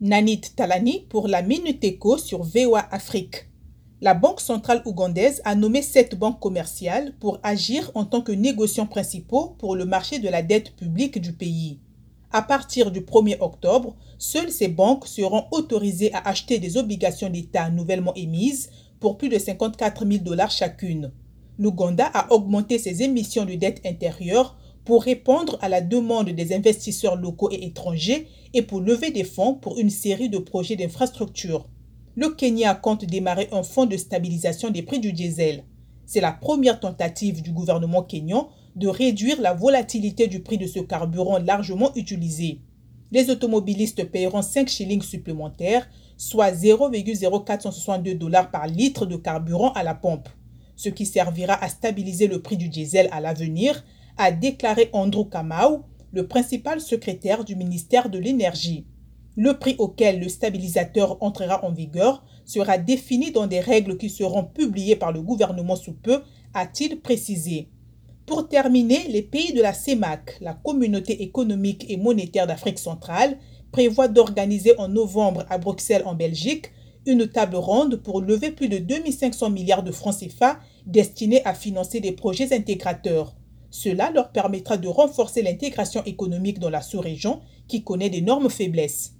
Nanit Talani pour la Minute Eco sur VOA Afrique. La Banque centrale ougandaise a nommé sept banques commerciales pour agir en tant que négociants principaux pour le marché de la dette publique du pays. À partir du 1er octobre, seules ces banques seront autorisées à acheter des obligations d'État nouvellement émises pour plus de 54 000 dollars chacune. L'Ouganda a augmenté ses émissions de dette intérieure pour répondre à la demande des investisseurs locaux et étrangers et pour lever des fonds pour une série de projets d'infrastructure. Le Kenya compte démarrer un fonds de stabilisation des prix du diesel. C'est la première tentative du gouvernement kenyan de réduire la volatilité du prix de ce carburant largement utilisé. Les automobilistes paieront 5 shillings supplémentaires, soit 0,0462 dollars par litre de carburant à la pompe, ce qui servira à stabiliser le prix du diesel à l'avenir a déclaré Andrew Kamau, le principal secrétaire du ministère de l'Énergie. Le prix auquel le stabilisateur entrera en vigueur sera défini dans des règles qui seront publiées par le gouvernement sous peu, a-t-il précisé. Pour terminer, les pays de la CEMAC, la Communauté économique et monétaire d'Afrique centrale, prévoient d'organiser en novembre à Bruxelles en Belgique une table ronde pour lever plus de 2500 milliards de francs CFA destinés à financer des projets intégrateurs. Cela leur permettra de renforcer l'intégration économique dans la sous-région qui connaît d'énormes faiblesses.